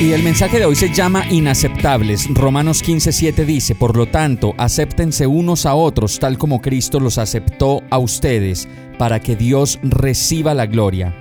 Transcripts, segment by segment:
Y el mensaje de hoy se llama Inaceptables. Romanos 15:7 dice, por lo tanto, acéptense unos a otros tal como Cristo los aceptó a ustedes, para que Dios reciba la gloria.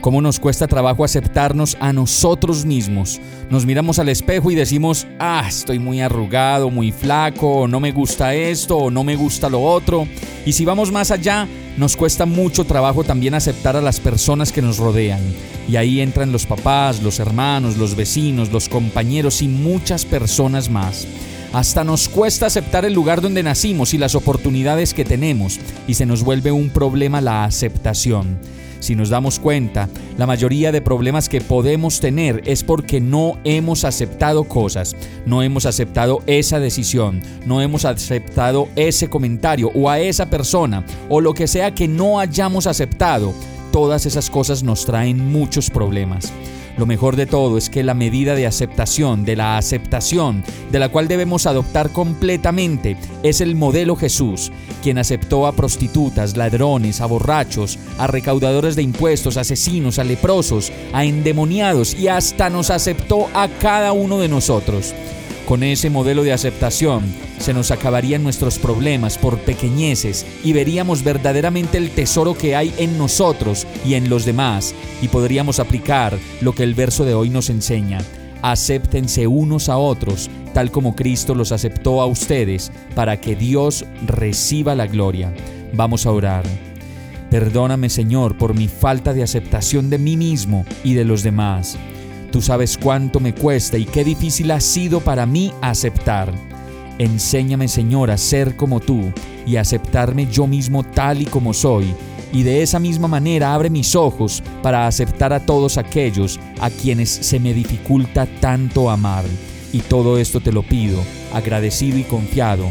¿Cómo nos cuesta trabajo aceptarnos a nosotros mismos? Nos miramos al espejo y decimos, ah, estoy muy arrugado, muy flaco, no me gusta esto, no me gusta lo otro. Y si vamos más allá, nos cuesta mucho trabajo también aceptar a las personas que nos rodean. Y ahí entran los papás, los hermanos, los vecinos, los compañeros y muchas personas más. Hasta nos cuesta aceptar el lugar donde nacimos y las oportunidades que tenemos, y se nos vuelve un problema la aceptación. Si nos damos cuenta, la mayoría de problemas que podemos tener es porque no hemos aceptado cosas, no hemos aceptado esa decisión, no hemos aceptado ese comentario o a esa persona o lo que sea que no hayamos aceptado. Todas esas cosas nos traen muchos problemas. Lo mejor de todo es que la medida de aceptación, de la aceptación, de la cual debemos adoptar completamente, es el modelo Jesús, quien aceptó a prostitutas, ladrones, a borrachos, a recaudadores de impuestos, asesinos, a leprosos, a endemoniados y hasta nos aceptó a cada uno de nosotros. Con ese modelo de aceptación se nos acabarían nuestros problemas por pequeñeces y veríamos verdaderamente el tesoro que hay en nosotros y en los demás y podríamos aplicar lo que el verso de hoy nos enseña. Acéptense unos a otros tal como Cristo los aceptó a ustedes para que Dios reciba la gloria. Vamos a orar. Perdóname Señor por mi falta de aceptación de mí mismo y de los demás. Tú sabes cuánto me cuesta y qué difícil ha sido para mí aceptar. Enséñame, Señor, a ser como tú y aceptarme yo mismo tal y como soy. Y de esa misma manera abre mis ojos para aceptar a todos aquellos a quienes se me dificulta tanto amar. Y todo esto te lo pido, agradecido y confiado,